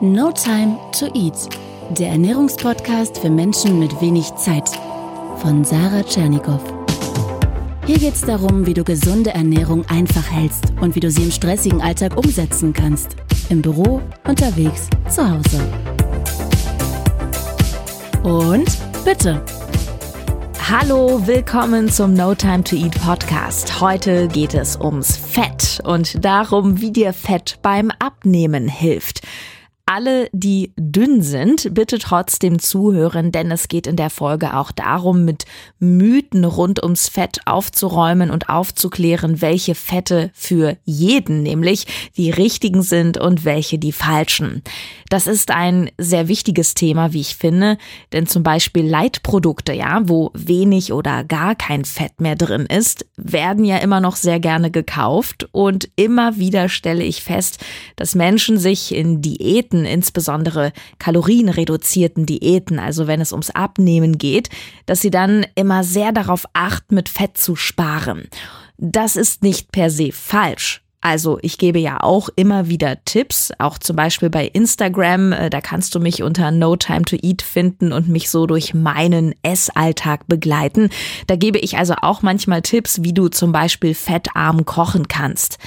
No Time to Eat, der Ernährungspodcast für Menschen mit wenig Zeit von Sarah Tschernikow. Hier geht es darum, wie du gesunde Ernährung einfach hältst und wie du sie im stressigen Alltag umsetzen kannst. Im Büro, unterwegs, zu Hause. Und bitte. Hallo, willkommen zum No Time to Eat Podcast. Heute geht es ums Fett und darum, wie dir Fett beim Abnehmen hilft alle, die dünn sind, bitte trotzdem zuhören, denn es geht in der Folge auch darum, mit Mythen rund ums Fett aufzuräumen und aufzuklären, welche Fette für jeden nämlich die richtigen sind und welche die falschen. Das ist ein sehr wichtiges Thema, wie ich finde, denn zum Beispiel Leitprodukte, ja, wo wenig oder gar kein Fett mehr drin ist, werden ja immer noch sehr gerne gekauft und immer wieder stelle ich fest, dass Menschen sich in Diäten Diäten, insbesondere kalorienreduzierten Diäten, also wenn es ums Abnehmen geht, dass sie dann immer sehr darauf achten, mit Fett zu sparen. Das ist nicht per se falsch. Also ich gebe ja auch immer wieder Tipps, auch zum Beispiel bei Instagram, äh, da kannst du mich unter No Time to Eat finden und mich so durch meinen Essalltag begleiten. Da gebe ich also auch manchmal Tipps, wie du zum Beispiel fettarm kochen kannst.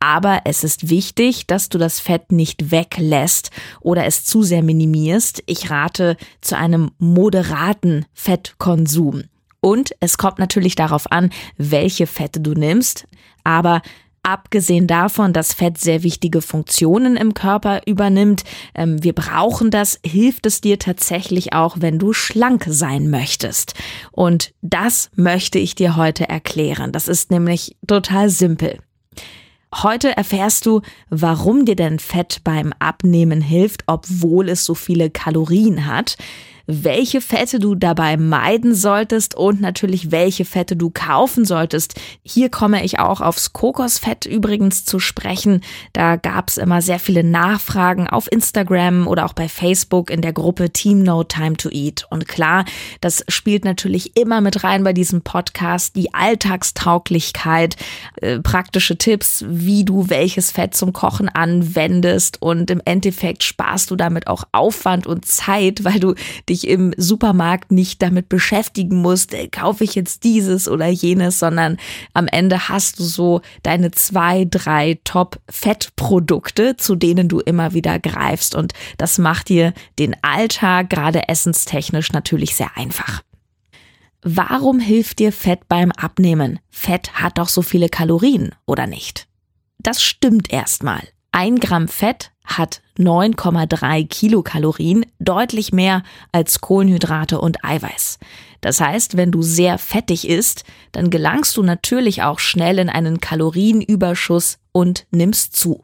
Aber es ist wichtig, dass du das Fett nicht weglässt oder es zu sehr minimierst. Ich rate zu einem moderaten Fettkonsum. Und es kommt natürlich darauf an, welche Fette du nimmst. Aber Abgesehen davon, dass Fett sehr wichtige Funktionen im Körper übernimmt, ähm, wir brauchen das, hilft es dir tatsächlich auch, wenn du schlank sein möchtest. Und das möchte ich dir heute erklären. Das ist nämlich total simpel. Heute erfährst du, warum dir denn Fett beim Abnehmen hilft, obwohl es so viele Kalorien hat welche Fette du dabei meiden solltest und natürlich welche Fette du kaufen solltest. Hier komme ich auch aufs Kokosfett übrigens zu sprechen. Da gab es immer sehr viele Nachfragen auf Instagram oder auch bei Facebook in der Gruppe Team No Time to Eat. Und klar, das spielt natürlich immer mit rein bei diesem Podcast, die Alltagstauglichkeit, äh, praktische Tipps, wie du welches Fett zum Kochen anwendest und im Endeffekt sparst du damit auch Aufwand und Zeit, weil du dich dich im Supermarkt nicht damit beschäftigen musst, äh, kaufe ich jetzt dieses oder jenes, sondern am Ende hast du so deine zwei, drei Top-Fettprodukte, zu denen du immer wieder greifst. Und das macht dir den Alltag, gerade essenstechnisch, natürlich sehr einfach. Warum hilft dir Fett beim Abnehmen? Fett hat doch so viele Kalorien, oder nicht? Das stimmt erstmal. Ein Gramm Fett hat 9,3 Kilokalorien, deutlich mehr als Kohlenhydrate und Eiweiß. Das heißt, wenn du sehr fettig isst, dann gelangst du natürlich auch schnell in einen Kalorienüberschuss und nimmst zu.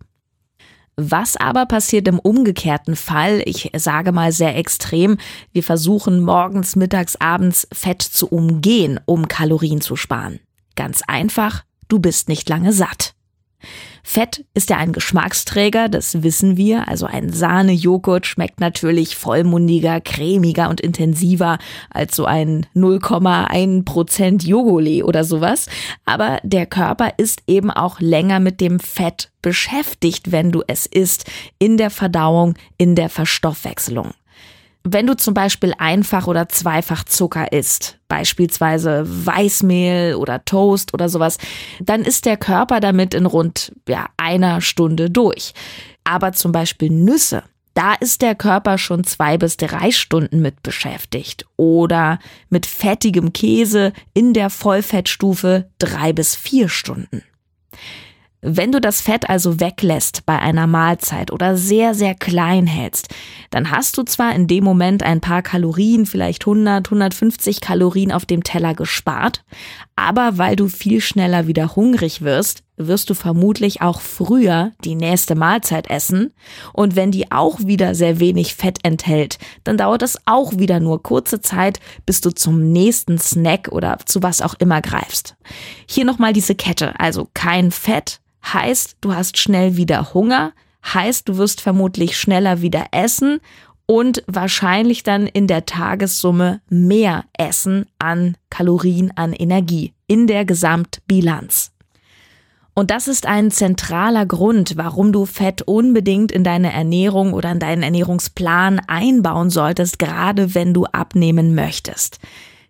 Was aber passiert im umgekehrten Fall? Ich sage mal sehr extrem. Wir versuchen morgens, mittags, abends Fett zu umgehen, um Kalorien zu sparen. Ganz einfach, du bist nicht lange satt. Fett ist ja ein Geschmacksträger, das wissen wir. Also ein Sahnejoghurt schmeckt natürlich vollmundiger, cremiger und intensiver als so ein 0,1% Jogole oder sowas. Aber der Körper ist eben auch länger mit dem Fett beschäftigt, wenn du es isst, in der Verdauung, in der Verstoffwechselung. Wenn du zum Beispiel einfach oder zweifach Zucker isst, beispielsweise Weißmehl oder Toast oder sowas, dann ist der Körper damit in rund ja, einer Stunde durch. Aber zum Beispiel Nüsse, da ist der Körper schon zwei bis drei Stunden mit beschäftigt. Oder mit fettigem Käse in der Vollfettstufe drei bis vier Stunden. Wenn du das Fett also weglässt bei einer Mahlzeit oder sehr, sehr klein hältst, dann hast du zwar in dem Moment ein paar Kalorien, vielleicht 100, 150 Kalorien auf dem Teller gespart, aber weil du viel schneller wieder hungrig wirst, wirst du vermutlich auch früher die nächste Mahlzeit essen. Und wenn die auch wieder sehr wenig Fett enthält, dann dauert es auch wieder nur kurze Zeit, bis du zum nächsten Snack oder zu was auch immer greifst. Hier nochmal diese Kette, also kein Fett, heißt, du hast schnell wieder Hunger, heißt, du wirst vermutlich schneller wieder essen und wahrscheinlich dann in der Tagessumme mehr essen an Kalorien, an Energie in der Gesamtbilanz. Und das ist ein zentraler Grund, warum du Fett unbedingt in deine Ernährung oder in deinen Ernährungsplan einbauen solltest, gerade wenn du abnehmen möchtest.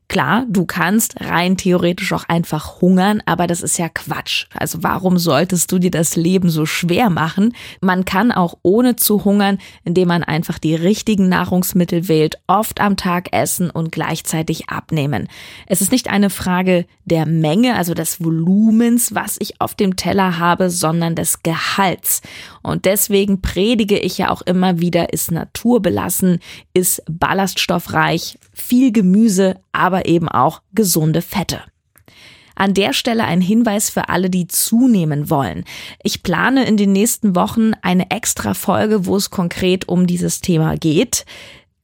Klar, du kannst rein theoretisch auch einfach hungern, aber das ist ja Quatsch. Also warum solltest du dir das Leben so schwer machen? Man kann auch ohne zu hungern, indem man einfach die richtigen Nahrungsmittel wählt, oft am Tag essen und gleichzeitig abnehmen. Es ist nicht eine Frage der Menge, also des Volumens, was ich auf dem Teller habe, sondern des Gehalts. Und deswegen predige ich ja auch immer wieder, ist naturbelassen, ist ballaststoffreich, viel Gemüse, aber eben auch gesunde Fette. An der Stelle ein Hinweis für alle, die zunehmen wollen. Ich plane in den nächsten Wochen eine extra Folge, wo es konkret um dieses Thema geht.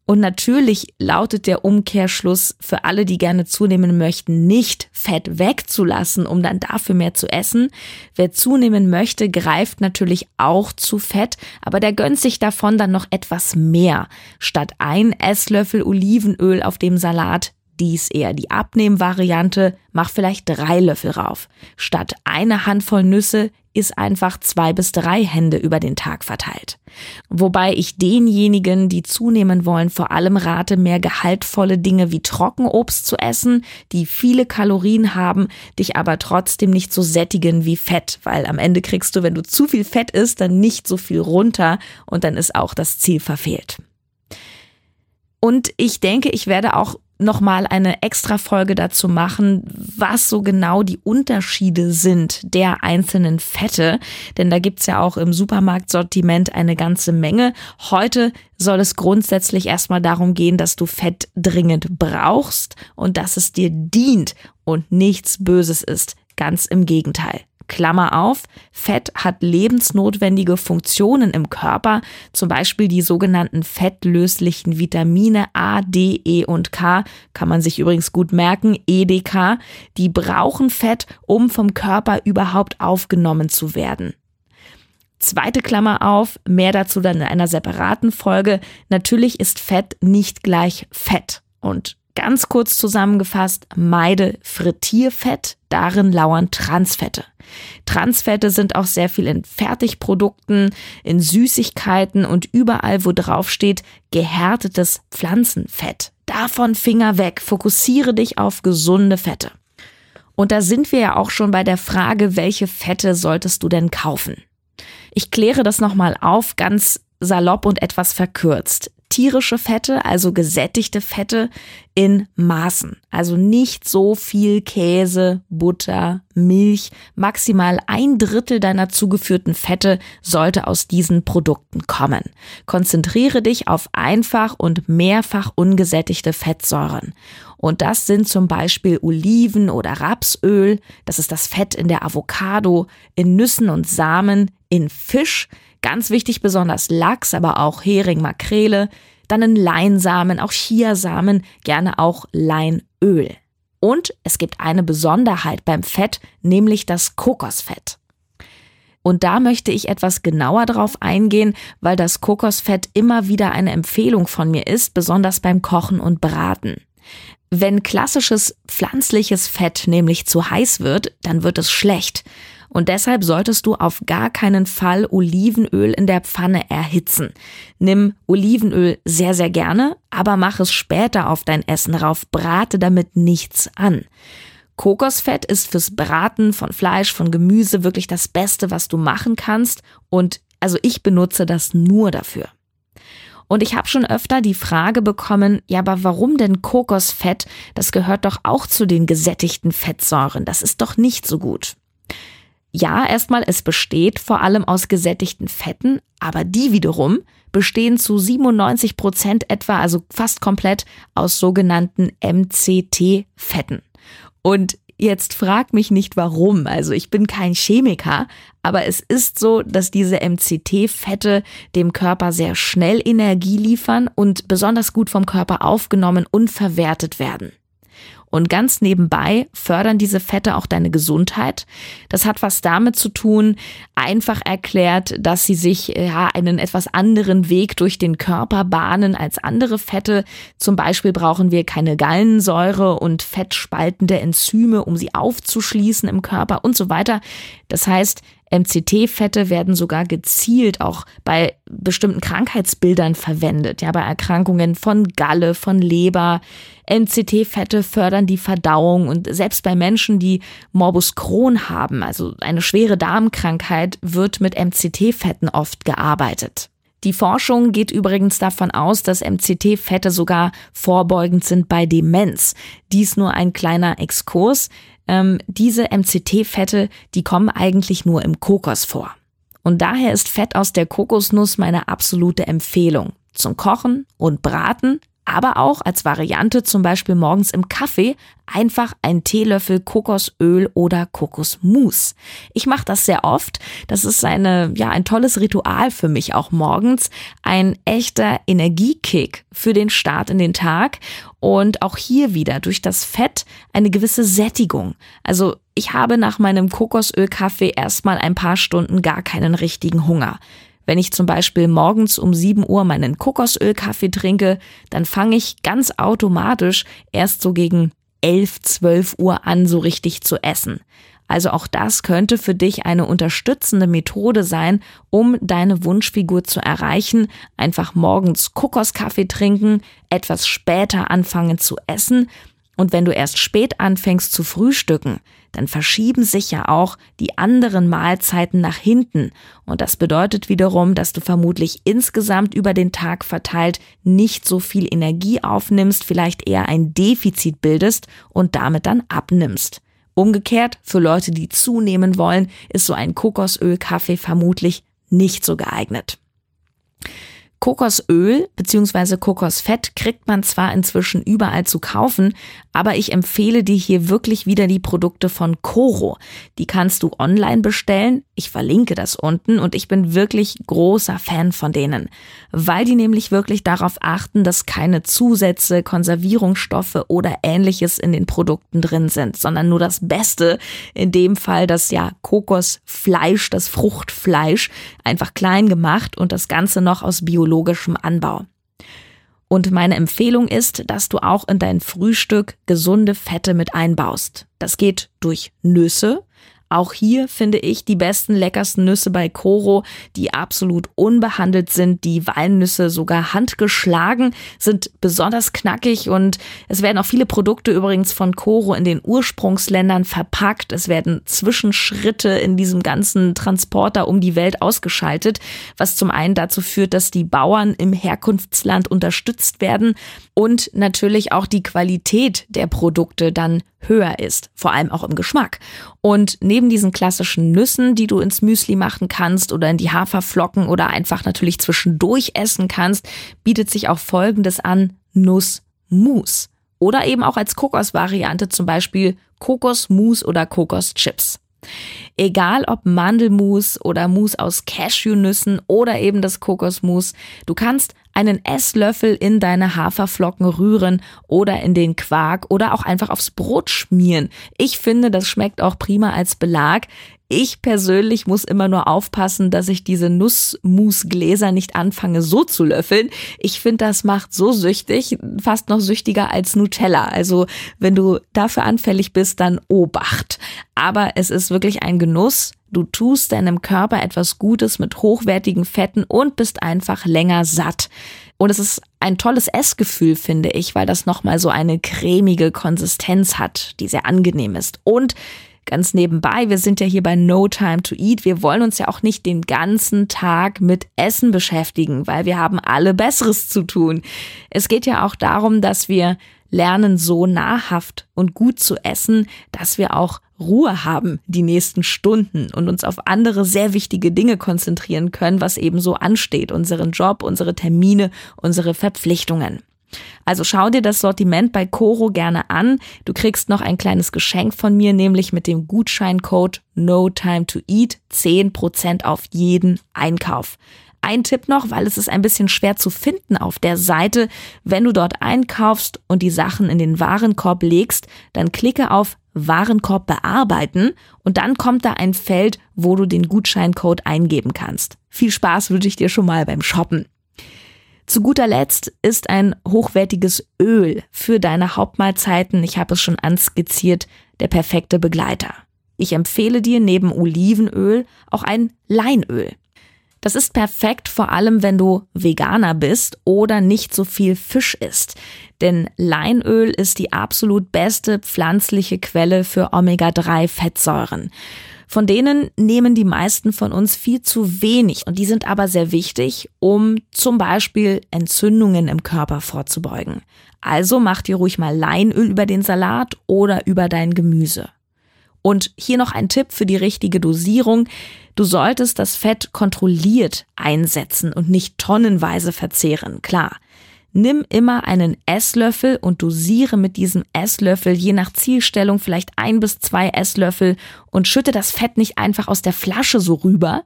Und natürlich lautet der Umkehrschluss für alle, die gerne zunehmen möchten, nicht Fett wegzulassen, um dann dafür mehr zu essen. Wer zunehmen möchte, greift natürlich auch zu Fett, aber der gönnt sich davon dann noch etwas mehr. Statt ein Esslöffel Olivenöl auf dem Salat dies eher die Abnehmvariante, mach vielleicht drei Löffel rauf. Statt eine Handvoll Nüsse ist einfach zwei bis drei Hände über den Tag verteilt. Wobei ich denjenigen, die zunehmen wollen, vor allem rate, mehr gehaltvolle Dinge wie Trockenobst zu essen, die viele Kalorien haben, dich aber trotzdem nicht so sättigen wie Fett, weil am Ende kriegst du, wenn du zu viel Fett isst, dann nicht so viel runter und dann ist auch das Ziel verfehlt. Und ich denke, ich werde auch nochmal eine extra Folge dazu machen, was so genau die Unterschiede sind der einzelnen Fette. Denn da gibt's ja auch im Supermarktsortiment eine ganze Menge. Heute soll es grundsätzlich erstmal darum gehen, dass du Fett dringend brauchst und dass es dir dient und nichts Böses ist. Ganz im Gegenteil. Klammer auf, Fett hat lebensnotwendige Funktionen im Körper, zum Beispiel die sogenannten fettlöslichen Vitamine A, D, E und K, kann man sich übrigens gut merken, EDK, die brauchen Fett, um vom Körper überhaupt aufgenommen zu werden. Zweite Klammer auf, mehr dazu dann in einer separaten Folge. Natürlich ist Fett nicht gleich Fett. Und Ganz kurz zusammengefasst, meide Frittierfett, darin lauern Transfette. Transfette sind auch sehr viel in Fertigprodukten, in Süßigkeiten und überall, wo drauf steht, gehärtetes Pflanzenfett. Davon Finger weg, fokussiere dich auf gesunde Fette. Und da sind wir ja auch schon bei der Frage, welche Fette solltest du denn kaufen? Ich kläre das nochmal auf, ganz salopp und etwas verkürzt tierische Fette, also gesättigte Fette in Maßen. Also nicht so viel Käse, Butter, Milch. Maximal ein Drittel deiner zugeführten Fette sollte aus diesen Produkten kommen. Konzentriere dich auf einfach und mehrfach ungesättigte Fettsäuren. Und das sind zum Beispiel Oliven oder Rapsöl, das ist das Fett in der Avocado, in Nüssen und Samen, in Fisch, Ganz wichtig besonders Lachs, aber auch Hering, Makrele, dann in Leinsamen, auch Chiasamen, gerne auch Leinöl. Und es gibt eine Besonderheit beim Fett, nämlich das Kokosfett. Und da möchte ich etwas genauer drauf eingehen, weil das Kokosfett immer wieder eine Empfehlung von mir ist, besonders beim Kochen und Braten. Wenn klassisches pflanzliches Fett nämlich zu heiß wird, dann wird es schlecht. Und deshalb solltest du auf gar keinen Fall Olivenöl in der Pfanne erhitzen. Nimm Olivenöl sehr, sehr gerne, aber mach es später auf dein Essen rauf, brate damit nichts an. Kokosfett ist fürs Braten von Fleisch, von Gemüse wirklich das Beste, was du machen kannst. Und also ich benutze das nur dafür. Und ich habe schon öfter die Frage bekommen, ja, aber warum denn Kokosfett? Das gehört doch auch zu den gesättigten Fettsäuren. Das ist doch nicht so gut. Ja, erstmal, es besteht vor allem aus gesättigten Fetten, aber die wiederum bestehen zu 97 Prozent etwa, also fast komplett aus sogenannten MCT-Fetten. Und jetzt frag mich nicht warum, also ich bin kein Chemiker, aber es ist so, dass diese MCT-Fette dem Körper sehr schnell Energie liefern und besonders gut vom Körper aufgenommen und verwertet werden. Und ganz nebenbei fördern diese Fette auch deine Gesundheit. Das hat was damit zu tun, einfach erklärt, dass sie sich ja einen etwas anderen Weg durch den Körper bahnen als andere Fette. Zum Beispiel brauchen wir keine Gallensäure und fettspaltende Enzyme, um sie aufzuschließen im Körper und so weiter. Das heißt, MCT-Fette werden sogar gezielt auch bei bestimmten Krankheitsbildern verwendet, ja, bei Erkrankungen von Galle, von Leber. MCT-Fette fördern die Verdauung und selbst bei Menschen, die Morbus Crohn haben, also eine schwere Darmkrankheit, wird mit MCT-Fetten oft gearbeitet. Die Forschung geht übrigens davon aus, dass MCT-Fette sogar vorbeugend sind bei Demenz. Dies nur ein kleiner Exkurs. Ähm, diese MCT-Fette, die kommen eigentlich nur im Kokos vor. Und daher ist Fett aus der Kokosnuss meine absolute Empfehlung. Zum Kochen und Braten, aber auch als Variante zum Beispiel morgens im Kaffee einfach ein Teelöffel Kokosöl oder Kokosmus. Ich mache das sehr oft. Das ist eine, ja, ein tolles Ritual für mich auch morgens. Ein echter Energiekick für den Start in den Tag. Und auch hier wieder durch das Fett eine gewisse Sättigung. Also ich habe nach meinem Kokosölkaffee erstmal ein paar Stunden gar keinen richtigen Hunger. Wenn ich zum Beispiel morgens um 7 Uhr meinen Kokosölkaffee trinke, dann fange ich ganz automatisch erst so gegen 11, 12 Uhr an, so richtig zu essen. Also auch das könnte für dich eine unterstützende Methode sein, um deine Wunschfigur zu erreichen. Einfach morgens Kokoskaffee trinken, etwas später anfangen zu essen und wenn du erst spät anfängst zu frühstücken, dann verschieben sich ja auch die anderen Mahlzeiten nach hinten. Und das bedeutet wiederum, dass du vermutlich insgesamt über den Tag verteilt nicht so viel Energie aufnimmst, vielleicht eher ein Defizit bildest und damit dann abnimmst. Umgekehrt, für Leute, die zunehmen wollen, ist so ein Kokosöl-Kaffee vermutlich nicht so geeignet. Kokosöl bzw. Kokosfett kriegt man zwar inzwischen überall zu kaufen, aber ich empfehle dir hier wirklich wieder die Produkte von Coro. Die kannst du online bestellen. Ich verlinke das unten und ich bin wirklich großer Fan von denen, weil die nämlich wirklich darauf achten, dass keine Zusätze, Konservierungsstoffe oder ähnliches in den Produkten drin sind, sondern nur das Beste, in dem Fall das ja Kokosfleisch, das Fruchtfleisch, einfach klein gemacht und das Ganze noch aus biologischem biologischem Anbau. Und meine Empfehlung ist, dass du auch in dein Frühstück gesunde Fette mit einbaust. Das geht durch Nüsse, auch hier finde ich die besten, leckersten Nüsse bei Coro, die absolut unbehandelt sind. Die Walnüsse sogar handgeschlagen, sind besonders knackig und es werden auch viele Produkte übrigens von Coro in den Ursprungsländern verpackt. Es werden Zwischenschritte in diesem ganzen Transporter um die Welt ausgeschaltet, was zum einen dazu führt, dass die Bauern im Herkunftsland unterstützt werden und natürlich auch die Qualität der Produkte dann höher ist, vor allem auch im Geschmack. Und neben diesen klassischen Nüssen, die du ins Müsli machen kannst oder in die Haferflocken oder einfach natürlich zwischendurch essen kannst, bietet sich auch Folgendes an, Nussmus. Oder eben auch als Kokosvariante zum Beispiel Kokosmus oder Kokoschips. Egal ob Mandelmus oder Mus aus Cashewnüssen oder eben das Kokosmus, du kannst einen Esslöffel in deine Haferflocken rühren oder in den Quark oder auch einfach aufs Brot schmieren. Ich finde, das schmeckt auch prima als Belag. Ich persönlich muss immer nur aufpassen, dass ich diese Nussmusgläser nicht anfange so zu löffeln. Ich finde, das macht so süchtig, fast noch süchtiger als Nutella. Also wenn du dafür anfällig bist, dann Obacht. Aber es ist wirklich ein Genuss. Du tust deinem Körper etwas Gutes mit hochwertigen Fetten und bist einfach länger satt. Und es ist ein tolles Essgefühl, finde ich, weil das nochmal so eine cremige Konsistenz hat, die sehr angenehm ist. Und Ganz nebenbei, wir sind ja hier bei No Time to Eat. Wir wollen uns ja auch nicht den ganzen Tag mit Essen beschäftigen, weil wir haben alle Besseres zu tun. Es geht ja auch darum, dass wir lernen, so nahrhaft und gut zu essen, dass wir auch Ruhe haben die nächsten Stunden und uns auf andere sehr wichtige Dinge konzentrieren können, was eben so ansteht, unseren Job, unsere Termine, unsere Verpflichtungen. Also schau dir das Sortiment bei Coro gerne an. Du kriegst noch ein kleines Geschenk von mir, nämlich mit dem Gutscheincode No Time to Eat 10% auf jeden Einkauf. ein Tipp noch, weil es ist ein bisschen schwer zu finden auf der Seite. Wenn du dort einkaufst und die Sachen in den Warenkorb legst, dann klicke auf Warenkorb bearbeiten und dann kommt da ein Feld, wo du den Gutscheincode eingeben kannst. Viel Spaß wünsche ich dir schon mal beim Shoppen. Zu guter Letzt ist ein hochwertiges Öl für deine Hauptmahlzeiten, ich habe es schon anskizziert, der perfekte Begleiter. Ich empfehle dir neben Olivenöl auch ein Leinöl. Das ist perfekt, vor allem wenn du Veganer bist oder nicht so viel Fisch isst. Denn Leinöl ist die absolut beste pflanzliche Quelle für Omega-3-Fettsäuren. Von denen nehmen die meisten von uns viel zu wenig und die sind aber sehr wichtig, um zum Beispiel Entzündungen im Körper vorzubeugen. Also mach dir ruhig mal Leinöl über den Salat oder über dein Gemüse. Und hier noch ein Tipp für die richtige Dosierung. Du solltest das Fett kontrolliert einsetzen und nicht tonnenweise verzehren. Klar. Nimm immer einen Esslöffel und dosiere mit diesem Esslöffel je nach Zielstellung vielleicht ein bis zwei Esslöffel und schütte das Fett nicht einfach aus der Flasche so rüber.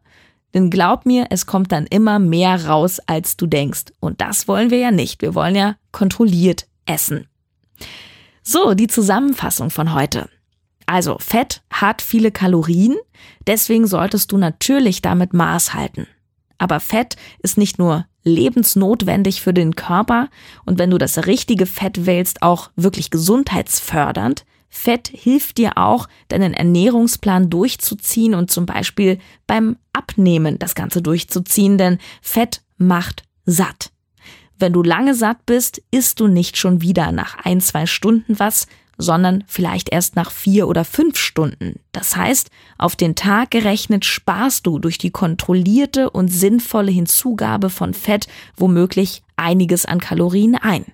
Denn glaub mir, es kommt dann immer mehr raus, als du denkst. Und das wollen wir ja nicht. Wir wollen ja kontrolliert essen. So, die Zusammenfassung von heute. Also Fett hat viele Kalorien, deswegen solltest du natürlich damit Maß halten. Aber Fett ist nicht nur lebensnotwendig für den Körper und wenn du das richtige Fett wählst, auch wirklich gesundheitsfördernd. Fett hilft dir auch, deinen Ernährungsplan durchzuziehen und zum Beispiel beim Abnehmen das Ganze durchzuziehen, denn Fett macht satt. Wenn du lange satt bist, isst du nicht schon wieder nach ein, zwei Stunden was, sondern vielleicht erst nach vier oder fünf Stunden. Das heißt, auf den Tag gerechnet sparst du durch die kontrollierte und sinnvolle Hinzugabe von Fett womöglich einiges an Kalorien ein.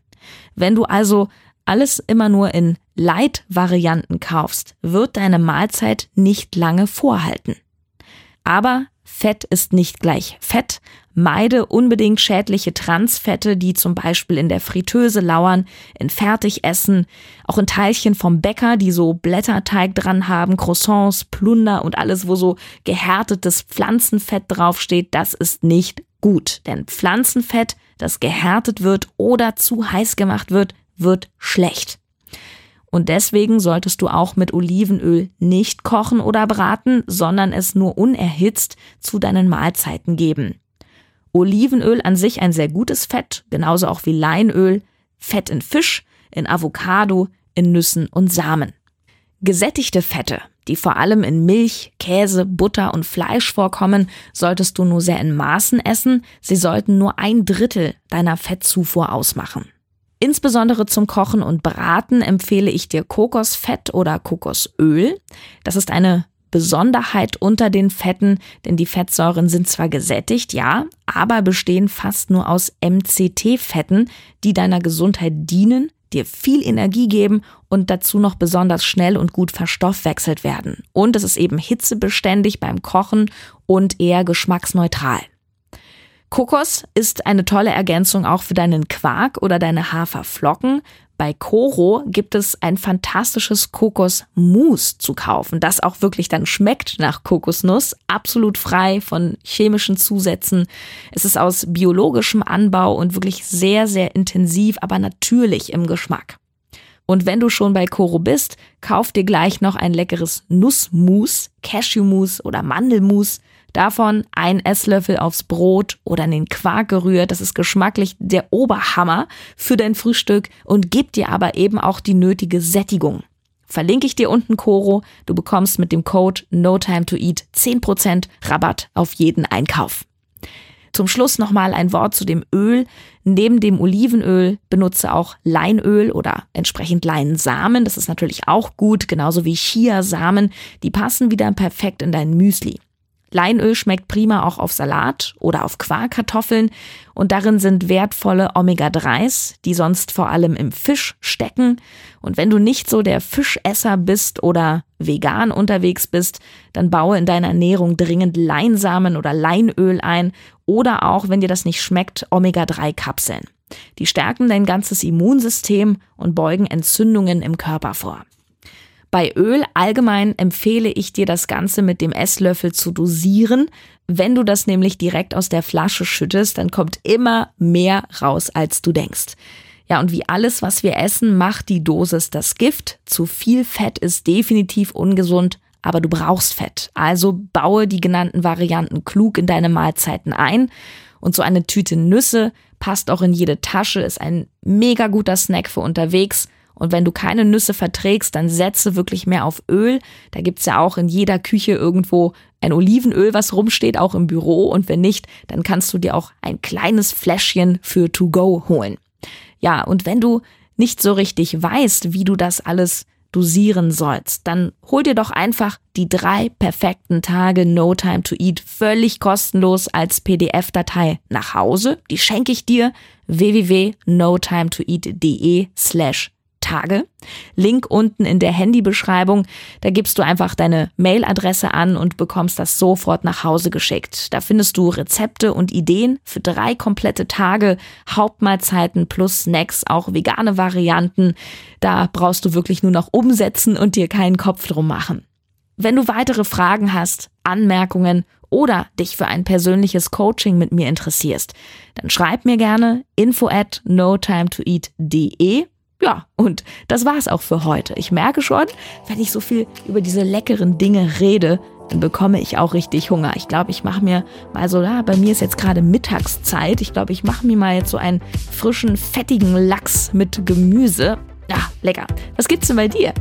Wenn du also alles immer nur in Light-Varianten kaufst, wird deine Mahlzeit nicht lange vorhalten. Aber Fett ist nicht gleich Fett. Meide unbedingt schädliche Transfette, die zum Beispiel in der Fritteuse lauern, in Fertigessen, auch in Teilchen vom Bäcker, die so Blätterteig dran haben, Croissants, Plunder und alles, wo so gehärtetes Pflanzenfett draufsteht, das ist nicht gut. Denn Pflanzenfett, das gehärtet wird oder zu heiß gemacht wird, wird schlecht. Und deswegen solltest du auch mit Olivenöl nicht kochen oder braten, sondern es nur unerhitzt zu deinen Mahlzeiten geben. Olivenöl an sich ein sehr gutes Fett, genauso auch wie Leinöl, Fett in Fisch, in Avocado, in Nüssen und Samen. Gesättigte Fette, die vor allem in Milch, Käse, Butter und Fleisch vorkommen, solltest du nur sehr in Maßen essen. Sie sollten nur ein Drittel deiner Fettzufuhr ausmachen. Insbesondere zum Kochen und Braten empfehle ich dir Kokosfett oder Kokosöl. Das ist eine Besonderheit unter den Fetten, denn die Fettsäuren sind zwar gesättigt, ja, aber bestehen fast nur aus MCT-Fetten, die deiner Gesundheit dienen, dir viel Energie geben und dazu noch besonders schnell und gut verstoffwechselt werden. Und es ist eben hitzebeständig beim Kochen und eher geschmacksneutral. Kokos ist eine tolle Ergänzung auch für deinen Quark oder deine Haferflocken. Bei Koro gibt es ein fantastisches Kokosmus zu kaufen, das auch wirklich dann schmeckt nach Kokosnuss, absolut frei von chemischen Zusätzen. Es ist aus biologischem Anbau und wirklich sehr, sehr intensiv, aber natürlich im Geschmack. Und wenn du schon bei Koro bist, kauf dir gleich noch ein leckeres Nussmus, Cashewmus oder Mandelmus. Davon ein Esslöffel aufs Brot oder in den Quark gerührt. Das ist geschmacklich der Oberhammer für dein Frühstück und gibt dir aber eben auch die nötige Sättigung. Verlinke ich dir unten Koro. Du bekommst mit dem Code No Time to Eat 10% Rabatt auf jeden Einkauf. Zum Schluss nochmal ein Wort zu dem Öl. Neben dem Olivenöl benutze auch Leinöl oder entsprechend Leinsamen. Das ist natürlich auch gut, genauso wie Chiasamen. Die passen wieder perfekt in dein Müsli. Leinöl schmeckt prima auch auf Salat oder auf Quarkkartoffeln und darin sind wertvolle Omega-3s, die sonst vor allem im Fisch stecken. Und wenn du nicht so der Fischesser bist oder vegan unterwegs bist, dann baue in deiner Ernährung dringend Leinsamen oder Leinöl ein oder auch, wenn dir das nicht schmeckt, Omega-3-Kapseln. Die stärken dein ganzes Immunsystem und beugen Entzündungen im Körper vor. Bei Öl allgemein empfehle ich dir das Ganze mit dem Esslöffel zu dosieren. Wenn du das nämlich direkt aus der Flasche schüttest, dann kommt immer mehr raus, als du denkst. Ja, und wie alles, was wir essen, macht die Dosis das Gift. Zu viel Fett ist definitiv ungesund, aber du brauchst Fett. Also baue die genannten Varianten klug in deine Mahlzeiten ein. Und so eine Tüte Nüsse passt auch in jede Tasche, ist ein mega guter Snack für unterwegs. Und wenn du keine Nüsse verträgst, dann setze wirklich mehr auf Öl. Da gibt's ja auch in jeder Küche irgendwo ein Olivenöl, was rumsteht, auch im Büro. Und wenn nicht, dann kannst du dir auch ein kleines Fläschchen für To Go holen. Ja, und wenn du nicht so richtig weißt, wie du das alles dosieren sollst, dann hol dir doch einfach die drei perfekten Tage No Time to Eat völlig kostenlos als PDF-Datei nach Hause. Die schenke ich dir www.notimetoeat.de slash Tage. Link unten in der Handybeschreibung. Da gibst du einfach deine Mailadresse an und bekommst das sofort nach Hause geschickt. Da findest du Rezepte und Ideen für drei komplette Tage, Hauptmahlzeiten plus Snacks, auch vegane Varianten. Da brauchst du wirklich nur noch umsetzen und dir keinen Kopf drum machen. Wenn du weitere Fragen hast, Anmerkungen oder dich für ein persönliches Coaching mit mir interessierst, dann schreib mir gerne info at notimetoeat.de ja, und das war's auch für heute. Ich merke schon, wenn ich so viel über diese leckeren Dinge rede, dann bekomme ich auch richtig Hunger. Ich glaube, ich mache mir mal so, ja, bei mir ist jetzt gerade Mittagszeit. Ich glaube, ich mache mir mal jetzt so einen frischen, fettigen Lachs mit Gemüse. Ja, lecker. Was gibt's denn bei dir?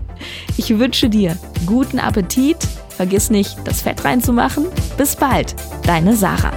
Ich wünsche dir guten Appetit. Vergiss nicht, das Fett reinzumachen. Bis bald, deine Sarah.